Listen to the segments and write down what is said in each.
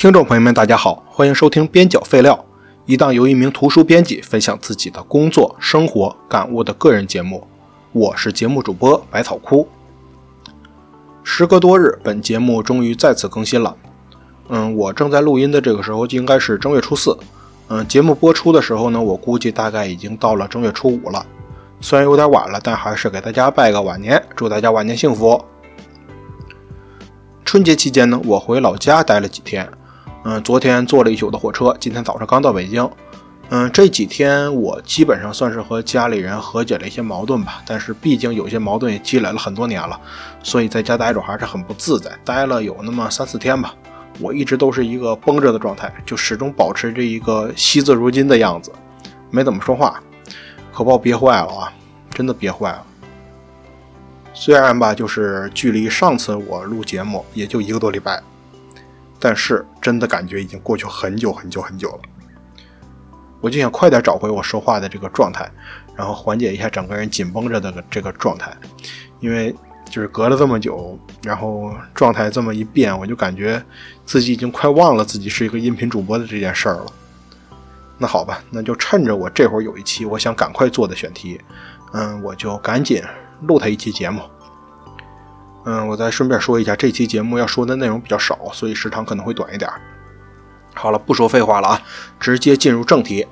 听众朋友们，大家好，欢迎收听边角废料，一档由一名图书编辑分享自己的工作、生活感悟的个人节目。我是节目主播百草枯。时隔多日，本节目终于再次更新了。嗯，我正在录音的这个时候，就应该是正月初四。嗯，节目播出的时候呢，我估计大概已经到了正月初五了。虽然有点晚了，但还是给大家拜个晚年，祝大家晚年幸福。春节期间呢，我回老家待了几天。嗯，昨天坐了一宿的火车，今天早上刚到北京。嗯，这几天我基本上算是和家里人和解了一些矛盾吧，但是毕竟有些矛盾也积累了很多年了，所以在家待着还是很不自在。待了有那么三四天吧。我一直都是一个绷着的状态，就始终保持着一个惜字如金的样子，没怎么说话，可把我憋坏了啊！真的憋坏了。虽然吧，就是距离上次我录节目也就一个多礼拜，但是真的感觉已经过去很久很久很久了。我就想快点找回我说话的这个状态，然后缓解一下整个人紧绷着的这个状态，因为。就是隔了这么久，然后状态这么一变，我就感觉自己已经快忘了自己是一个音频主播的这件事儿了。那好吧，那就趁着我这会儿有一期我想赶快做的选题，嗯，我就赶紧录他一期节目。嗯，我再顺便说一下，这期节目要说的内容比较少，所以时长可能会短一点。好了，不说废话了啊，直接进入正题。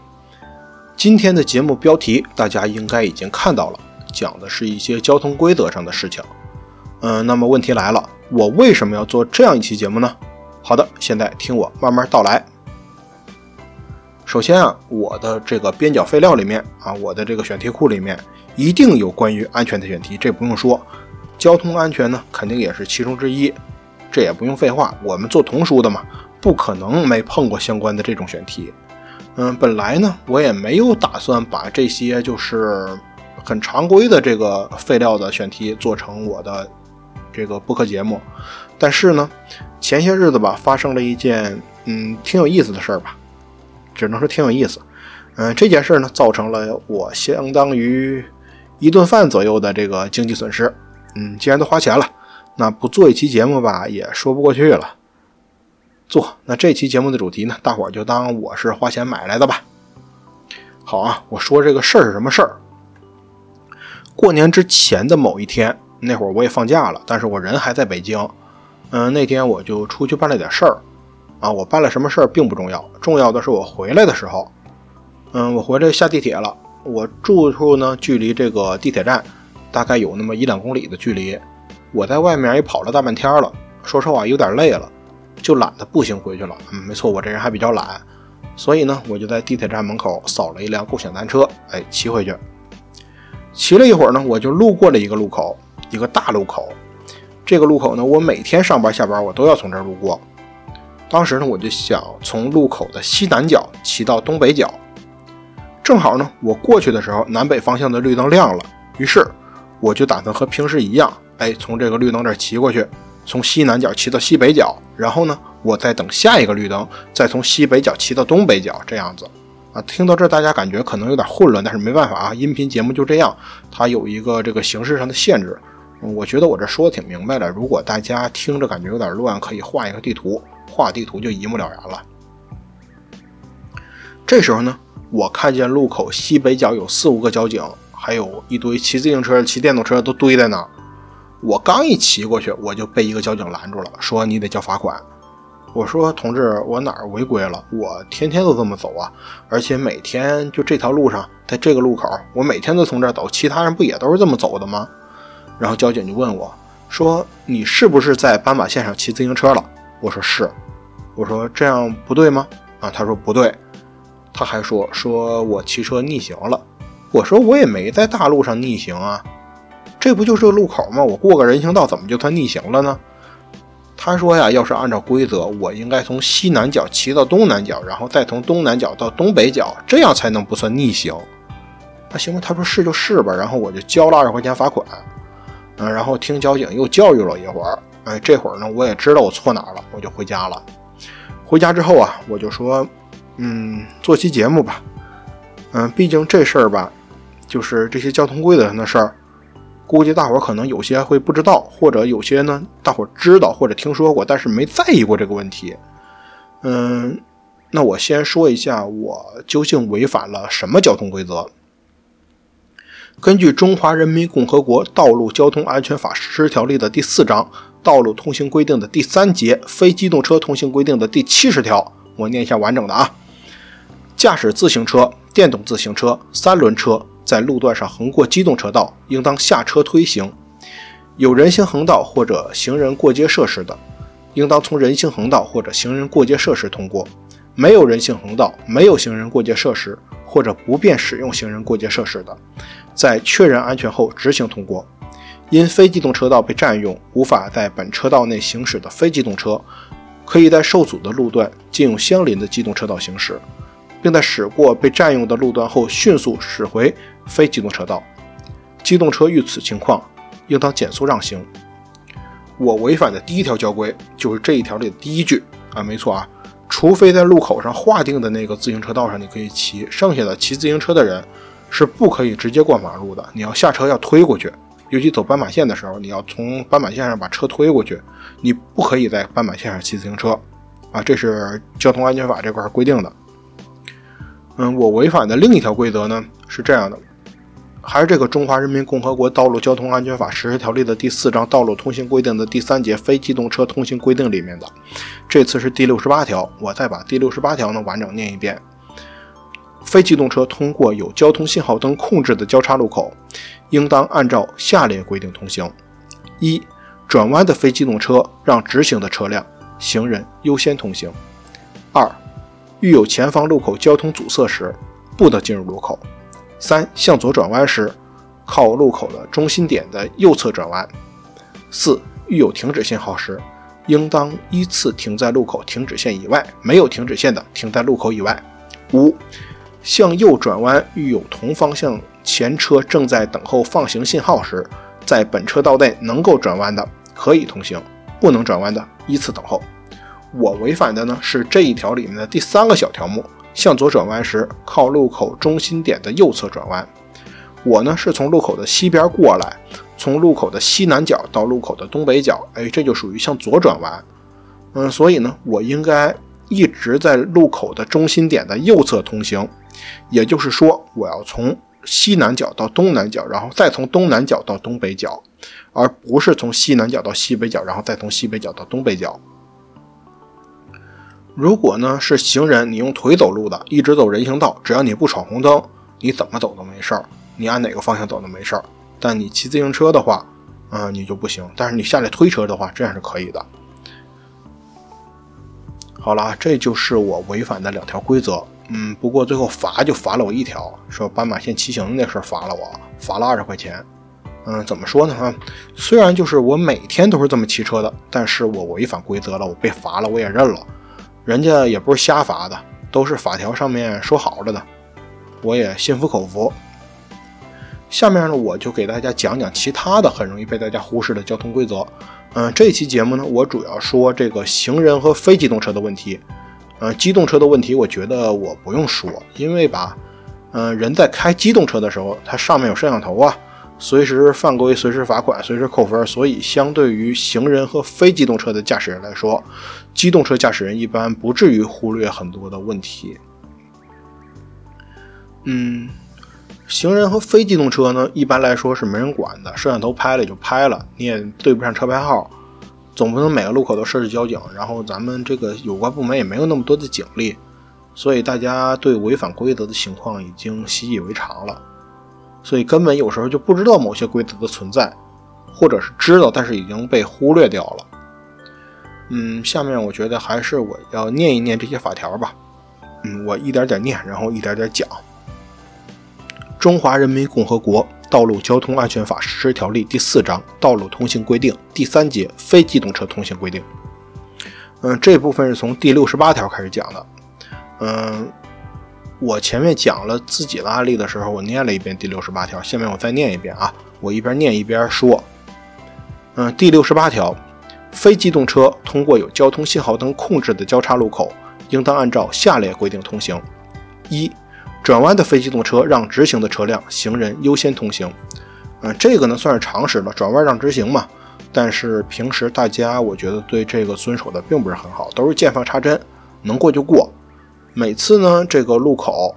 今天的节目标题大家应该已经看到了，讲的是一些交通规则上的事情。嗯，那么问题来了，我为什么要做这样一期节目呢？好的，现在听我慢慢道来。首先啊，我的这个边角废料里面啊，我的这个选题库里面一定有关于安全的选题，这不用说，交通安全呢肯定也是其中之一，这也不用废话，我们做童书的嘛，不可能没碰过相关的这种选题。嗯，本来呢，我也没有打算把这些就是很常规的这个废料的选题做成我的。这个播客节目，但是呢，前些日子吧，发生了一件嗯挺有意思的事儿吧，只能说挺有意思。嗯，这件事呢，造成了我相当于一顿饭左右的这个经济损失。嗯，既然都花钱了，那不做一期节目吧，也说不过去了。做，那这期节目的主题呢，大伙儿就当我是花钱买来的吧。好啊，我说这个事儿是什么事儿？过年之前的某一天。那会儿我也放假了，但是我人还在北京。嗯，那天我就出去办了点事儿。啊，我办了什么事儿并不重要，重要的是我回来的时候。嗯，我回来下地铁了。我住处呢，距离这个地铁站大概有那么一两公里的距离。我在外面也跑了大半天了，说实话有点累了，就懒得步行回去了。嗯，没错，我这人还比较懒，所以呢，我就在地铁站门口扫了一辆共享单车，哎，骑回去。骑了一会儿呢，我就路过了一个路口。一个大路口，这个路口呢，我每天上班下班我都要从这儿路过。当时呢，我就想从路口的西南角骑到东北角，正好呢，我过去的时候南北方向的绿灯亮了，于是我就打算和平时一样，哎，从这个绿灯这儿骑过去，从西南角骑到西北角，然后呢，我再等下一个绿灯，再从西北角骑到东北角，这样子。啊，听到这大家感觉可能有点混乱，但是没办法啊，音频节目就这样，它有一个这个形式上的限制。我觉得我这说的挺明白的。如果大家听着感觉有点乱，可以画一个地图，画地图就一目了然了。这时候呢，我看见路口西北角有四五个交警，还有一堆骑自行车、骑电动车都堆在那儿。我刚一骑过去，我就被一个交警拦住了，说你得交罚款。我说同志，我哪儿违规了？我天天都这么走啊，而且每天就这条路上，在这个路口，我每天都从这儿走，其他人不也都是这么走的吗？然后交警就问我，说：“你是不是在斑马线上骑自行车了？”我说：“是。”我说：“这样不对吗？”啊，他说：“不对。”他还说：“说我骑车逆行了。”我说：“我也没在大路上逆行啊，这不就是个路口吗？我过个人行道怎么就算逆行了呢？”他说：“呀，要是按照规则，我应该从西南角骑到东南角，然后再从东南角到东北角，这样才能不算逆行。”那行吧，他说是就是吧，然后我就交了二十块钱罚款。嗯，然后听交警又教育了一会儿，哎，这会儿呢，我也知道我错哪儿了，我就回家了。回家之后啊，我就说，嗯，做期节目吧。嗯，毕竟这事儿吧，就是这些交通规则上的事儿，估计大伙儿可能有些会不知道，或者有些呢，大伙儿知道或者听说过，但是没在意过这个问题。嗯，那我先说一下我究竟违反了什么交通规则。根据《中华人民共和国道路交通安全法实施条例》的第四章《道路通行规定》的第三节《非机动车通行规定》的第七十条，我念一下完整的啊。驾驶自行车、电动自行车、三轮车在路段上横过机动车道，应当下车推行；有人行横道或者行人过街设施的，应当从人行横道或者行人过街设施通过；没有人行横道、没有行人过街设施或者不便使用行人过街设施的，在确认安全后直行通过。因非机动车道被占用，无法在本车道内行驶的非机动车，可以在受阻的路段借用相邻的机动车道行驶，并在驶过被占用的路段后迅速驶回非机动车道。机动车遇此情况，应当减速让行。我违反的第一条交规就是这一条里的第一句啊，没错啊，除非在路口上划定的那个自行车道上你可以骑，剩下的骑自行车的人。是不可以直接过马路的，你要下车要推过去，尤其走斑马线的时候，你要从斑马线上把车推过去，你不可以在斑马线上骑自行车，啊，这是交通安全法这块规定的。嗯，我违反的另一条规则呢是这样的，还是这个《中华人民共和国道路交通安全法实施条例》的第四章《道路通行规定》的第三节《非机动车通行规定》里面的，这次是第六十八条，我再把第六十八条呢完整念一遍。非机动车通过有交通信号灯控制的交叉路口，应当按照下列规定通行：一、转弯的非机动车让直行的车辆、行人优先通行；二、遇有前方路口交通阻塞时，不得进入路口；三、向左转弯时，靠路口的中心点的右侧转弯；四、遇有停止信号时，应当依次停在路口停止线以外，没有停止线的停在路口以外；五、向右转弯，遇有同方向前车正在等候放行信号时，在本车道内能够转弯的可以通行，不能转弯的依次等候。我违反的呢是这一条里面的第三个小条目：向左转弯时靠路口中心点的右侧转弯。我呢是从路口的西边过来，从路口的西南角到路口的东北角，哎，这就属于向左转弯。嗯，所以呢，我应该一直在路口的中心点的右侧通行。也就是说，我要从西南角到东南角，然后再从东南角到东北角，而不是从西南角到西北角，然后再从西北角到东北角。如果呢是行人，你用腿走路的，一直走人行道，只要你不闯红灯，你怎么走都没事儿，你按哪个方向走都没事儿。但你骑自行车的话，嗯，你就不行。但是你下来推车的话，这样是可以的。好了，这就是我违反的两条规则。嗯，不过最后罚就罚了我一条，说斑马线骑行那事儿罚了我，罚了二十块钱。嗯，怎么说呢？哈，虽然就是我每天都是这么骑车的，但是我违反规则了，我被罚了，我也认了。人家也不是瞎罚的，都是法条上面说好了的，我也心服口服。下面呢，我就给大家讲讲其他的很容易被大家忽视的交通规则。嗯，这期节目呢，我主要说这个行人和非机动车的问题。呃，机动车的问题，我觉得我不用说，因为吧，嗯，人在开机动车的时候，它上面有摄像头啊，随时犯规，随时罚款，随时扣分，所以相对于行人和非机动车的驾驶人来说，机动车驾驶人一般不至于忽略很多的问题。嗯，行人和非机动车呢，一般来说是没人管的，摄像头拍了也就拍了，你也对不上车牌号。总不能每个路口都设置交警，然后咱们这个有关部门也没有那么多的警力，所以大家对违反规则的情况已经习以为常了，所以根本有时候就不知道某些规则的存在，或者是知道但是已经被忽略掉了。嗯，下面我觉得还是我要念一念这些法条吧。嗯，我一点点念，然后一点点讲。中华人民共和国。《道路交通安全法实施条例》第四章《道路通行规定》第三节《非机动车通行规定》。嗯，这部分是从第六十八条开始讲的。嗯，我前面讲了自己的案例的时候，我念了一遍第六十八条，下面我再念一遍啊。我一边念一边说。嗯，第六十八条，非机动车通过有交通信号灯控制的交叉路口，应当按照下列规定通行：一。转弯的非机动车让直行的车辆、行人优先通行。嗯，这个呢算是常识了，转弯让直行嘛。但是平时大家我觉得对这个遵守的并不是很好，都是见缝插针。能过就过。每次呢，这个路口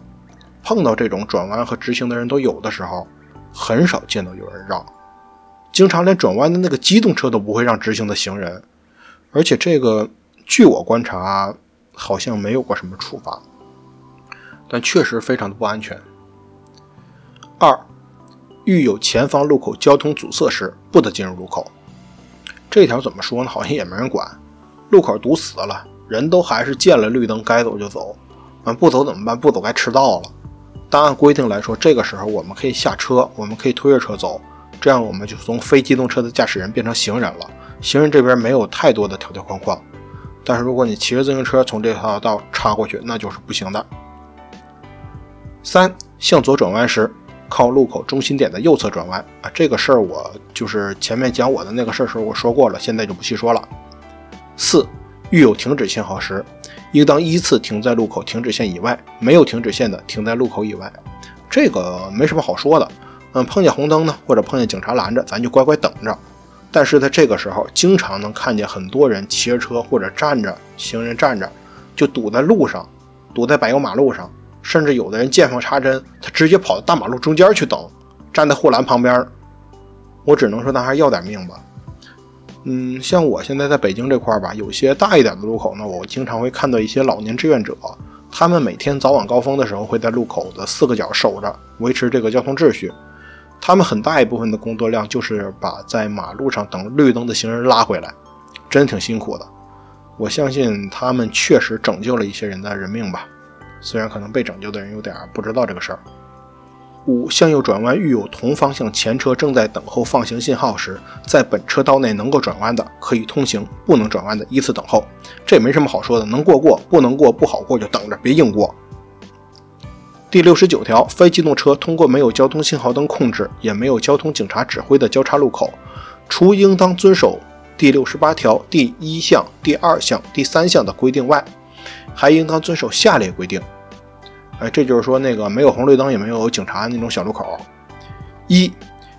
碰到这种转弯和直行的人都有的时候，很少见到有人让，经常连转弯的那个机动车都不会让直行的行人。而且这个，据我观察，好像没有过什么处罚，但确实非常的不安全。二，遇有前方路口交通阻塞时，不得进入路口。这条怎么说呢？好像也没人管，路口堵死了，人都还是见了绿灯该走就走，啊，不走怎么办？不走该迟到了。但按规定来说，这个时候我们可以下车，我们可以推着车走，这样我们就从非机动车的驾驶人变成行人了。行人这边没有太多的条条框框，但是如果你骑着自行车从这条道插过去，那就是不行的。三，向左转弯时，靠路口中心点的右侧转弯啊，这个事儿我就是前面讲我的那个事儿时候我说过了，现在就不细说了。四，遇有停止信号时，应当依次停在路口停止线以外，没有停止线的停在路口以外。这个没什么好说的，嗯，碰见红灯呢，或者碰见警察拦着，咱就乖乖等着。但是在这个时候，经常能看见很多人骑着车或者站着，行人站着，就堵在路上，堵在柏油马路上，甚至有的人见缝插针，他直接跑到大马路中间去等，站在护栏旁边。我只能说，那还是要点命吧。嗯，像我现在在北京这块儿吧，有些大一点的路口呢，我经常会看到一些老年志愿者，他们每天早晚高峰的时候会在路口的四个角守着，维持这个交通秩序。他们很大一部分的工作量就是把在马路上等绿灯的行人拉回来，真挺辛苦的。我相信他们确实拯救了一些人的人命吧，虽然可能被拯救的人有点不知道这个事儿。五、向右转弯遇有同方向前车正在等候放行信号时，在本车道内能够转弯的可以通行，不能转弯的依次等候。这也没什么好说的，能过过，不能过不好过就等着，别硬过。第六十九条，非机动车通过没有交通信号灯控制，也没有交通警察指挥的交叉路口，除应当遵守第六十八条第一项、第二项、第三项的规定外，还应当遵守下列规定。哎，这就是说，那个没有红绿灯，也没有警察那种小路口。一，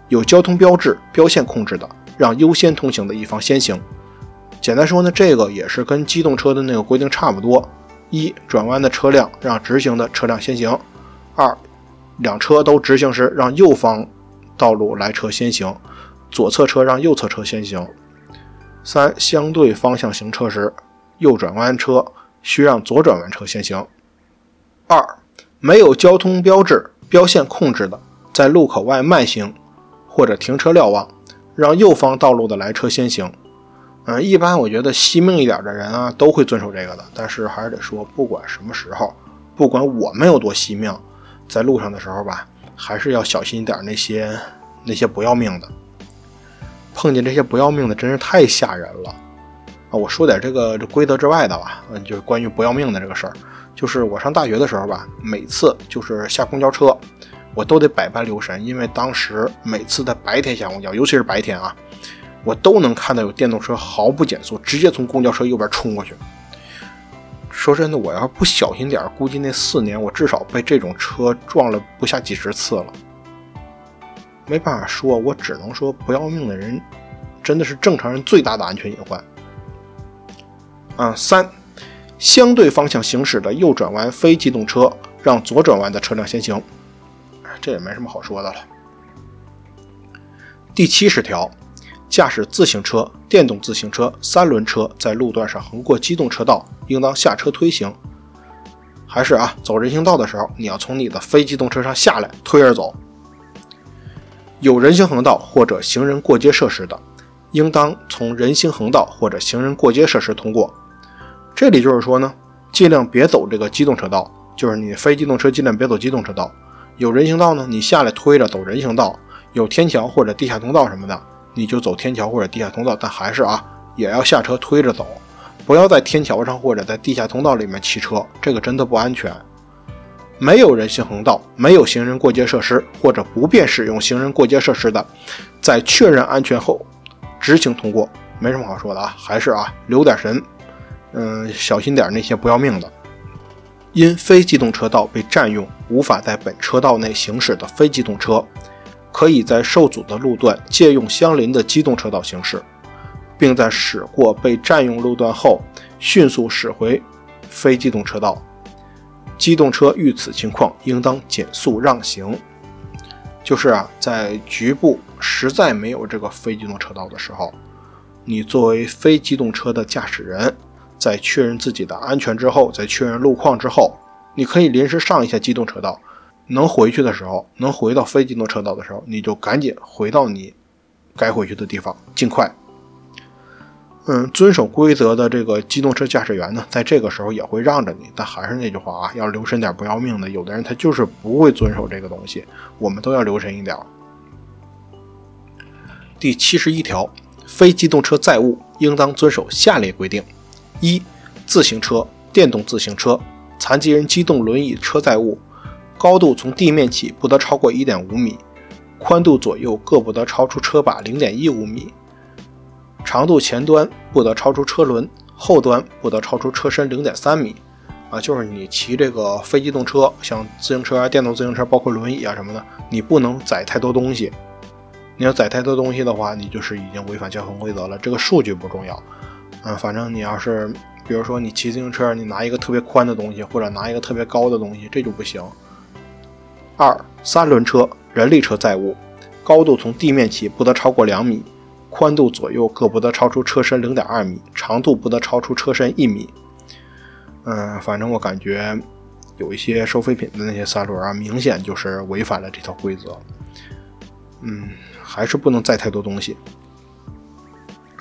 有交通标志、标线控制的，让优先通行的一方先行。简单说呢，这个也是跟机动车的那个规定差不多。一，转弯的车辆让直行的车辆先行。二，两车都直行时，让右方道路来车先行；左侧车让右侧车先行。三，相对方向行车时，右转弯车需让左转弯车先行。二，没有交通标志、标线控制的，在路口外慢行或者停车瞭望，让右方道路的来车先行。嗯，一般我觉得惜命一点的人啊，都会遵守这个的。但是还是得说，不管什么时候，不管我们有多惜命。在路上的时候吧，还是要小心一点。那些那些不要命的，碰见这些不要命的，真是太吓人了啊！我说点这个规则之外的吧，嗯，就是关于不要命的这个事儿。就是我上大学的时候吧，每次就是下公交车，我都得百般留神，因为当时每次在白天下公交，尤其是白天啊，我都能看到有电动车毫不减速，直接从公交车右边冲过去。说真的，我要不小心点，估计那四年我至少被这种车撞了不下几十次了。没办法说，我只能说不要命的人真的是正常人最大的安全隐患。啊，三，相对方向行驶的右转弯非机动车让左转弯的车辆先行，这也没什么好说的了。第七十条。驾驶自行车、电动自行车、三轮车在路段上横过机动车道，应当下车推行。还是啊，走人行道的时候，你要从你的非机动车上下来，推着走。有人行横道或者行人过街设施的，应当从人行横道或者行人过街设施通过。这里就是说呢，尽量别走这个机动车道，就是你非机动车尽量别走机动车道。有人行道呢，你下来推着走人行道；有天桥或者地下通道什么的。你就走天桥或者地下通道，但还是啊，也要下车推着走，不要在天桥上或者在地下通道里面骑车，这个真的不安全。没有人行横道、没有行人过街设施或者不便使用行人过街设施的，在确认安全后直行通过，没什么好说的啊，还是啊，留点神，嗯，小心点那些不要命的。因非机动车道被占用，无法在本车道内行驶的非机动车。可以在受阻的路段借用相邻的机动车道行驶，并在驶过被占用路段后，迅速驶回非机动车道，机动车遇此情况应当减速让行。就是啊，在局部实在没有这个非机动车道的时候，你作为非机动车的驾驶人，在确认自己的安全之后，在确认路况之后，你可以临时上一下机动车道。能回去的时候，能回到非机动车道的时候，你就赶紧回到你该回去的地方，尽快。嗯，遵守规则的这个机动车驾驶员呢，在这个时候也会让着你。但还是那句话啊，要留神点，不要命的。有的人他就是不会遵守这个东西，我们都要留神一点。第七十一条，非机动车载物应当遵守下列规定：一、自行车、电动自行车、残疾人机动轮椅车载物，高度从地面起不得超过一点五米，宽度左右各不得超出车把零点一五米。长度前端不得超出车轮，后端不得超出车身零点三米。啊，就是你骑这个非机动车，像自行车啊、电动自行车，包括轮椅啊什么的，你不能载太多东西。你要载太多东西的话，你就是已经违反交通规则了。这个数据不重要，嗯，反正你要是，比如说你骑自行车，你拿一个特别宽的东西，或者拿一个特别高的东西，这就不行。二、三轮车、人力车载物，高度从地面起不得超过两米。宽度左右各不得超出车身零点二米，长度不得超出车身一米。嗯，反正我感觉有一些收废品的那些三轮啊，明显就是违反了这条规则。嗯，还是不能载太多东西。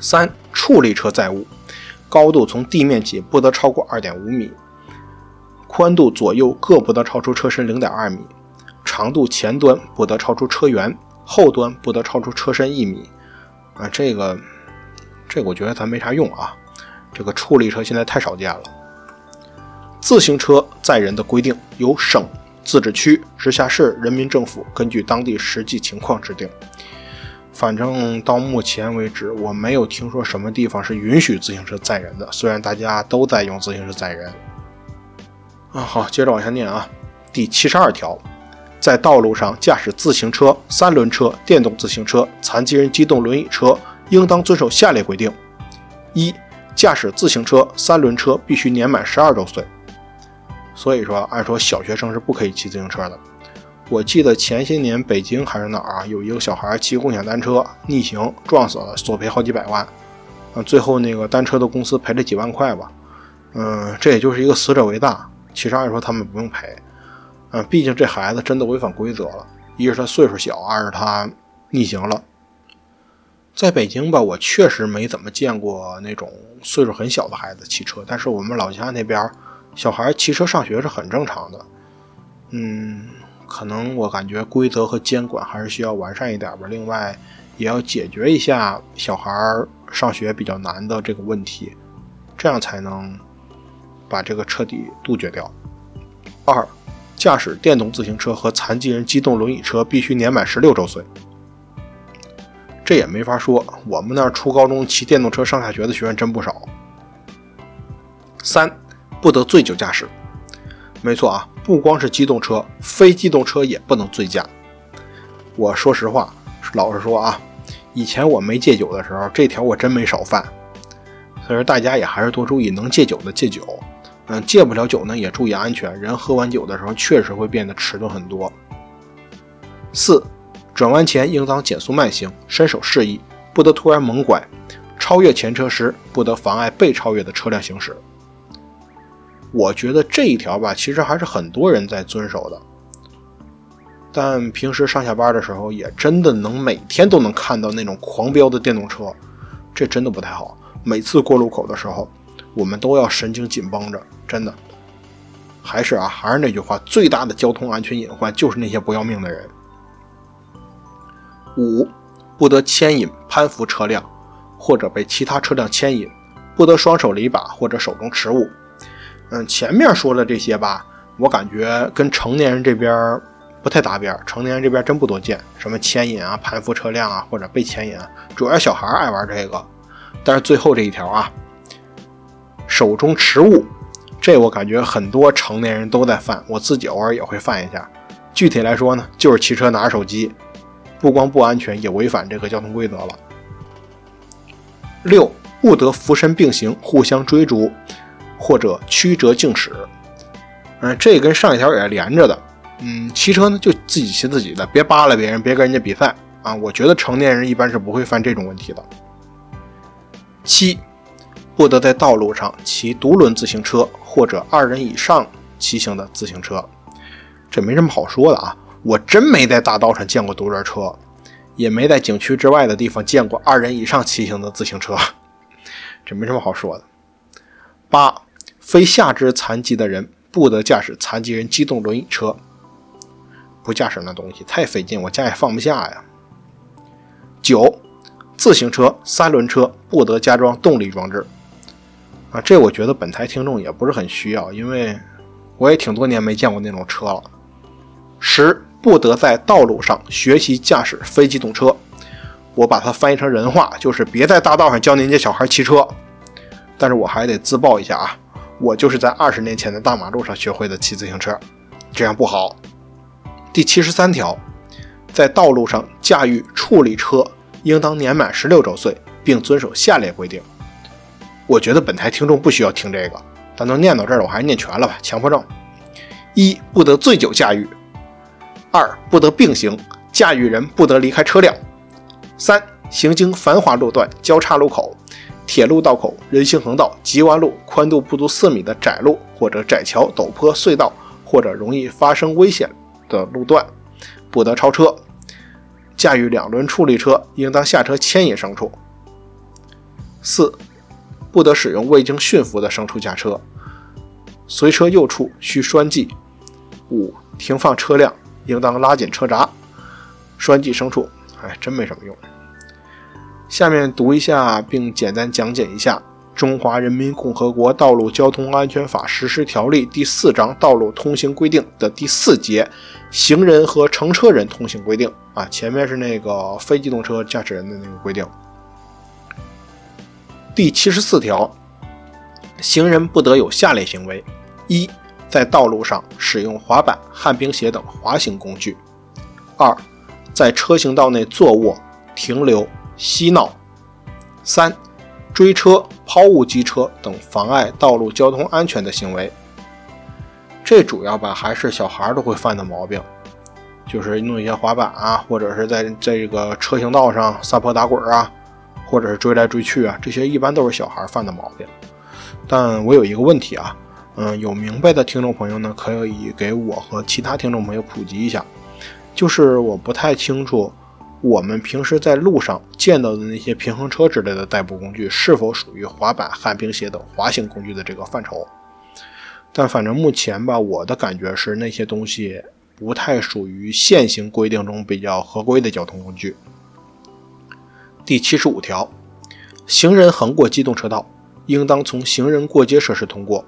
三、处理车载物，高度从地面起不得超过二点五米，宽度左右各不得超出车身零点二米，长度前端不得超出车辕，后端不得超出车身一米。啊，这个，这个我觉得咱没啥用啊。这个处理车现在太少见了。自行车载人的规定由省、自治区、直辖市人民政府根据当地实际情况制定。反正到目前为止，我没有听说什么地方是允许自行车载人的。虽然大家都在用自行车载人。啊，好，接着往下念啊。第七十二条。在道路上驾驶自行车、三轮车、电动自行车、残疾人机动轮椅车，应当遵守下列规定：一、驾驶自行车、三轮车必须年满十二周岁。所以说，按说小学生是不可以骑自行车的。我记得前些年北京还是哪儿啊，有一个小孩骑共享单车逆行撞死了，索赔好几百万。啊，最后那个单车的公司赔了几万块吧。嗯，这也就是一个死者为大。其实按说他们不用赔。嗯，毕竟这孩子真的违反规则了。一是他岁数小，二是他逆行了。在北京吧，我确实没怎么见过那种岁数很小的孩子骑车，但是我们老家那边小孩骑车上学是很正常的。嗯，可能我感觉规则和监管还是需要完善一点吧。另外，也要解决一下小孩上学比较难的这个问题，这样才能把这个彻底杜绝掉。二。驾驶电动自行车和残疾人机动轮椅车必须年满十六周岁。这也没法说，我们那初高中骑电动车上下学的学员真不少。三，不得醉酒驾驶。没错啊，不光是机动车，非机动车也不能醉驾。我说实话，老实说啊，以前我没戒酒的时候，这条我真没少犯。所以说，大家也还是多注意，能戒酒的戒酒。嗯，戒不了酒呢，也注意安全。人喝完酒的时候，确实会变得迟钝很多。四，转弯前应当减速慢行，伸手示意，不得突然猛拐。超越前车时，不得妨碍被超越的车辆行驶。我觉得这一条吧，其实还是很多人在遵守的。但平时上下班的时候，也真的能每天都能看到那种狂飙的电动车，这真的不太好。每次过路口的时候。我们都要神经紧绷着，真的。还是啊，还是那句话，最大的交通安全隐患就是那些不要命的人。五，不得牵引、攀扶车辆，或者被其他车辆牵引；不得双手离把或者手中持物。嗯，前面说的这些吧，我感觉跟成年人这边不太搭边。成年人这边真不多见，什么牵引啊、攀扶车辆啊，或者被牵引，主要小孩爱玩这个。但是最后这一条啊。手中持物，这我感觉很多成年人都在犯，我自己偶尔也会犯一下。具体来说呢，就是骑车拿着手机，不光不安全，也违反这个交通规则了。六，不得扶身并行，互相追逐，或者曲折径驶。嗯，这跟上一条也是连着的。嗯，骑车呢就自己骑自己的，别扒拉别人，别跟人家比赛啊。我觉得成年人一般是不会犯这种问题的。七，不得在道路上骑独轮自行车或者二人以上骑行的自行车。这没什么好说的啊，我真没在大道上见过独轮车，也没在景区之外的地方见过二人以上骑行的自行车，这没什么好说的。八，非下肢残疾的人不得驾驶残疾人机动轮椅车，不驾驶那东西太费劲，我家也放不下呀。九，自行车、三轮车不得加装动力装置，啊，这我觉得本台听众也不是很需要，因为我也挺多年没见过那种车了。十不得在道路上学习驾驶非机动车，我把它翻译成人话，就是别在大道上教您家小孩骑车。但是我还得自曝一下啊，我就是在二十年前的大马路上学会的骑自行车，这样不好。第七十三条，在道路上驾驭处理车，应当年满十六周岁，并遵守下列规定。我觉得本台听众不需要听这个，但都念到这儿了，我还是念全了吧。强迫症：一不得醉酒驾驭。二不得并行，驾驭人不得离开车辆。三行经繁华路段、交叉路口、铁路道口、人行横道、急弯路、宽度不足四米的窄路或者窄桥、陡坡、隧道或者容易发生危险的路段，不得超车。驾驭两轮处理车，应当下车牵引牲畜。四不得使用未经驯服的牲畜驾车，随车幼畜需拴系。五停放车辆。应当拉紧车闸，拴系牲畜。哎，真没什么用。下面读一下，并简单讲解一下《中华人民共和国道路交通安全法实施条例》第四章《道路通行规定》的第四节“行人和乘车人通行规定”。啊，前面是那个非机动车驾驶人的那个规定。第七十四条，行人不得有下列行为：一。在道路上使用滑板、旱冰鞋等滑行工具；二，在车行道内坐卧、停留、嬉闹；三，追车、抛物机车等妨碍道路交通安全的行为。这主要吧还是小孩都会犯的毛病，就是弄一些滑板啊，或者是在这个车行道上撒泼打滚啊，或者是追来追去啊，这些一般都是小孩犯的毛病。但我有一个问题啊。嗯，有明白的听众朋友呢，可以给我和其他听众朋友普及一下。就是我不太清楚，我们平时在路上见到的那些平衡车之类的代步工具，是否属于滑板、旱冰鞋等滑行工具的这个范畴。但反正目前吧，我的感觉是那些东西不太属于现行规定中比较合规的交通工具。第七十五条，行人横过机动车道，应当从行人过街设施通过。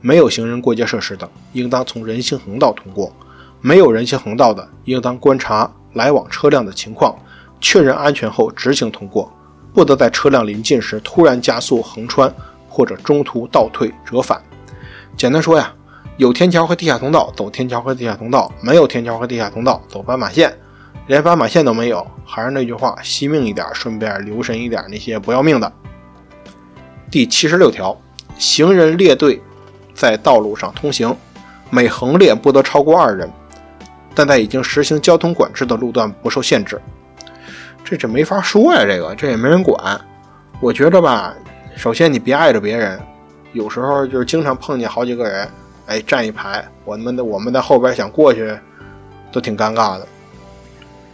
没有行人过街设施的，应当从人行横道通过；没有人行横道的，应当观察来往车辆的情况，确认安全后直行通过，不得在车辆临近时突然加速横穿，或者中途倒退折返。简单说呀，有天桥和地下通道走天桥和地下通道，没有天桥和地下通道走斑马线，连斑马线都没有。还是那句话，惜命一点，顺便留神一点那些不要命的。第七十六条，行人列队。在道路上通行，每横列不得超过二人，但在已经实行交通管制的路段不受限制。这这没法说呀，这个这也没人管。我觉着吧，首先你别碍着别人，有时候就是经常碰见好几个人，哎，站一排，我们的我们在后边想过去，都挺尴尬的。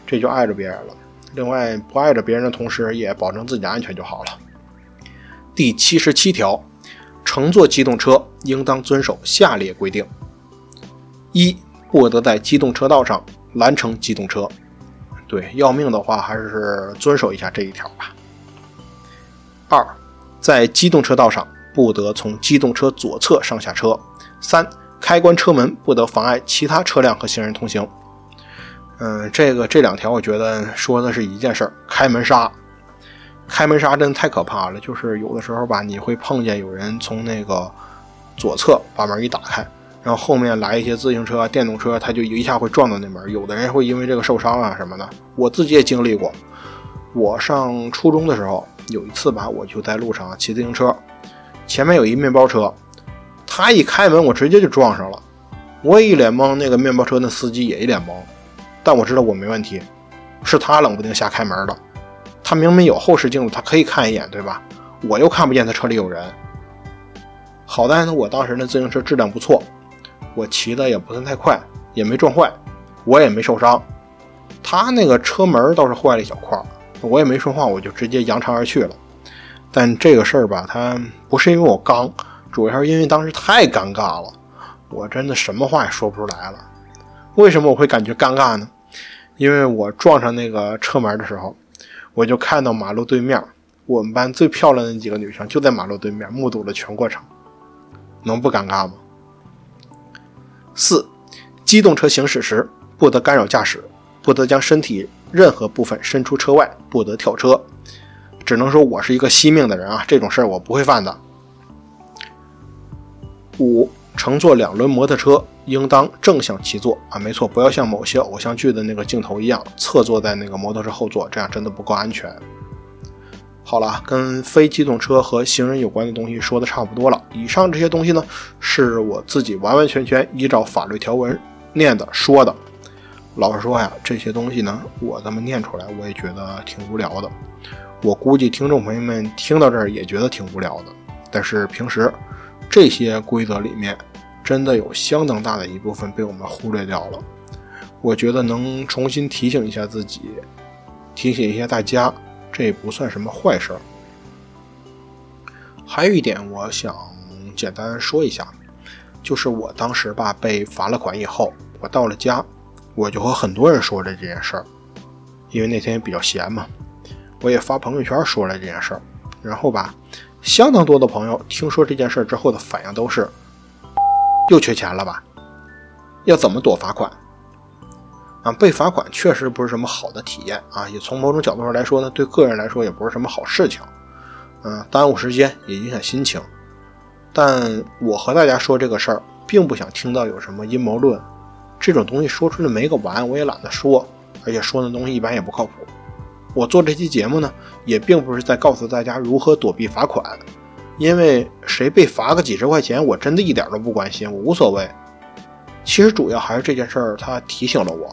这就碍着别人了。另外，不碍着别人的同时，也保证自己的安全就好了。第七十七条。乘坐机动车应当遵守下列规定：一、不得在机动车道上拦乘机动车。对，要命的话还是遵守一下这一条吧。二、在机动车道上不得从机动车左侧上下车。三、开关车门不得妨碍其他车辆和行人通行。嗯，这个这两条我觉得说的是一件事儿，开门杀。开门杀真的太可怕了，就是有的时候吧，你会碰见有人从那个左侧把门一打开，然后后面来一些自行车、电动车，他就一下会撞到那门。有的人会因为这个受伤啊什么的，我自己也经历过。我上初中的时候有一次吧，我就在路上骑自行车，前面有一面包车，他一开门，我直接就撞上了，我一脸懵，那个面包车那司机也一脸懵，但我知道我没问题，是他冷不丁瞎开门的，他明明有后视镜，他可以看一眼，对吧？我又看不见他车里有人。好在呢，我当时那自行车质量不错，我骑的也不算太快，也没撞坏，我也没受伤。他那个车门倒是坏了一小块，我也没说话，我就直接扬长而去了。但这个事儿吧，它不是因为我刚，主要是因为当时太尴尬了，我真的什么话也说不出来了。为什么我会感觉尴尬呢？因为我撞上那个车门的时候，我就看到马路对面，我们班最漂亮的那几个女生就在马路对面，目睹了全过程。能不尴尬吗？四，机动车行驶时不得干扰驾驶，不得将身体任何部分伸出车外，不得跳车。只能说我是一个惜命的人啊，这种事儿我不会犯的。五，乘坐两轮摩托车应当正向骑坐啊，没错，不要像某些偶像剧的那个镜头一样侧坐在那个摩托车后座，这样真的不够安全。好了，跟非机动车和行人有关的东西说的差不多了。以上这些东西呢，是我自己完完全全依照法律条文念的说的。老实说呀，这些东西呢，我这么念出来，我也觉得挺无聊的。我估计听众朋友们听到这儿也觉得挺无聊的。但是平时这些规则里面，真的有相当大的一部分被我们忽略掉了。我觉得能重新提醒一下自己，提醒一下大家。这也不算什么坏事儿。还有一点，我想简单说一下，就是我当时吧被罚了款以后，我到了家，我就和很多人说了这件事儿，因为那天比较闲嘛，我也发朋友圈说了这件事儿。然后吧，相当多的朋友听说这件事儿之后的反应都是：又缺钱了吧？要怎么躲罚款？啊，被罚款确实不是什么好的体验啊，也从某种角度上来说呢，对个人来说也不是什么好事情。嗯，耽误时间也影响心情。但我和大家说这个事儿，并不想听到有什么阴谋论，这种东西说出来没个完，我也懒得说，而且说的东西一般也不靠谱。我做这期节目呢，也并不是在告诉大家如何躲避罚款，因为谁被罚个几十块钱，我真的一点都不关心，我无所谓。其实主要还是这件事儿，它提醒了我。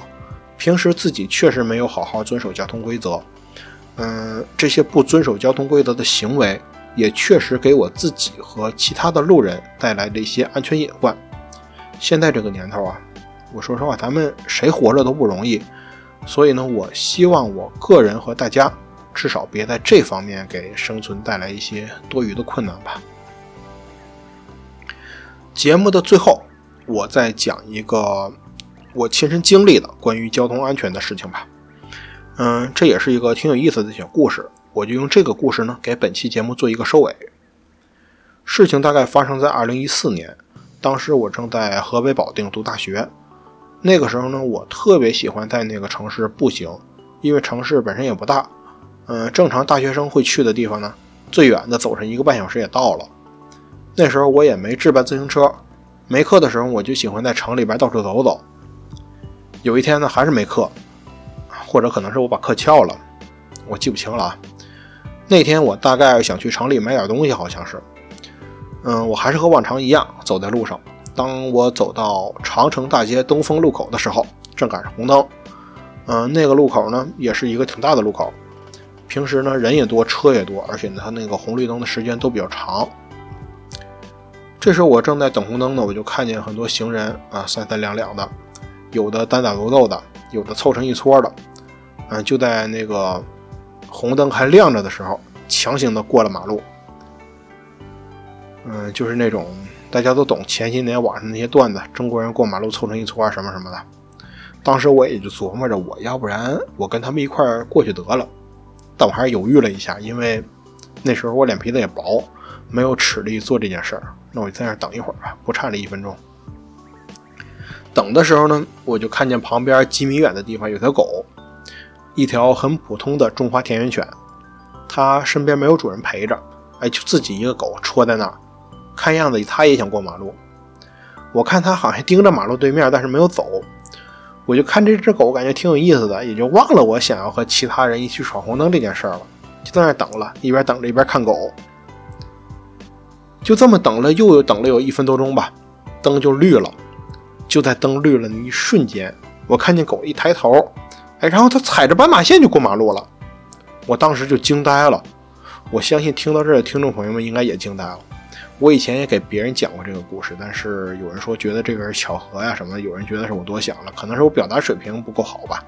平时自己确实没有好好遵守交通规则，嗯，这些不遵守交通规则的行为，也确实给我自己和其他的路人带来了一些安全隐患。现在这个年头啊，我说实话，咱们谁活着都不容易，所以呢，我希望我个人和大家，至少别在这方面给生存带来一些多余的困难吧。节目的最后，我再讲一个。我亲身经历的关于交通安全的事情吧，嗯，这也是一个挺有意思的小故事，我就用这个故事呢给本期节目做一个收尾。事情大概发生在二零一四年，当时我正在河北保定读大学，那个时候呢，我特别喜欢在那个城市步行，因为城市本身也不大，嗯，正常大学生会去的地方呢，最远的走上一个半小时也到了。那时候我也没置办自行车，没课的时候我就喜欢在城里边到处走走。有一天呢，还是没课，或者可能是我把课翘了，我记不清了啊。那天我大概想去城里买点东西，好像是。嗯，我还是和往常一样走在路上。当我走到长城大街东风路口的时候，正赶上红灯。嗯，那个路口呢，也是一个挺大的路口。平时呢，人也多，车也多，而且呢它那个红绿灯的时间都比较长。这时候我正在等红灯呢，我就看见很多行人啊，三三两两的。有的单打独斗的，有的凑成一撮的，嗯，就在那个红灯还亮着的时候，强行的过了马路。嗯，就是那种大家都懂，前些年网上那些段子，中国人过马路凑成一撮什么什么的。当时我也就琢磨着，我要不然我跟他们一块儿过去得了。但我还是犹豫了一下，因为那时候我脸皮子也薄，没有齿力做这件事儿。那我就在那等一会儿吧，不差这一分钟。等的时候呢，我就看见旁边几米远的地方有条狗，一条很普通的中华田园犬，它身边没有主人陪着，哎，就自己一个狗戳在那儿，看样子它也想过马路。我看它好像盯着马路对面，但是没有走。我就看这只狗，感觉挺有意思的，也就忘了我想要和其他人一起闯红灯这件事了，就在那等了，一边等着一边看狗。就这么等了，又等了有一分多钟吧，灯就绿了。就在灯绿了那一瞬间，我看见狗一抬头，哎，然后它踩着斑马线就过马路了。我当时就惊呆了。我相信听到这儿的听众朋友们应该也惊呆了。我以前也给别人讲过这个故事，但是有人说觉得这个是巧合呀什么的，有人觉得是我多想了，可能是我表达水平不够好吧。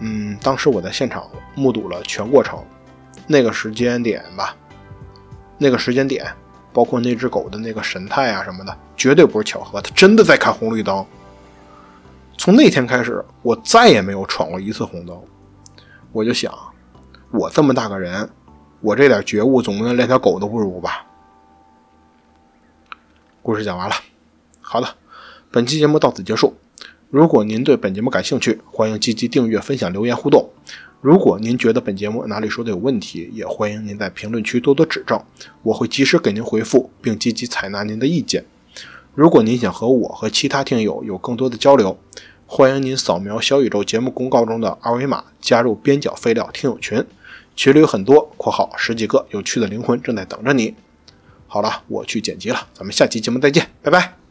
嗯，当时我在现场目睹了全过程，那个时间点吧，那个时间点，包括那只狗的那个神态啊什么的，绝对不是巧合，它真的在看红绿灯。从那天开始，我再也没有闯过一次红灯。我就想，我这么大个人，我这点觉悟总不能连条狗都不如吧？故事讲完了，好的，本期节目到此结束。如果您对本节目感兴趣，欢迎积极订阅、分享、留言互动。如果您觉得本节目哪里说的有问题，也欢迎您在评论区多多指正，我会及时给您回复，并积极采纳您的意见。如果您想和我和其他听友有更多的交流，欢迎您扫描小宇宙节目公告中的二维码，加入边角废料听友群，群里有很多（括号十几个）有趣的灵魂正在等着你。好了，我去剪辑了，咱们下期节目再见，拜拜。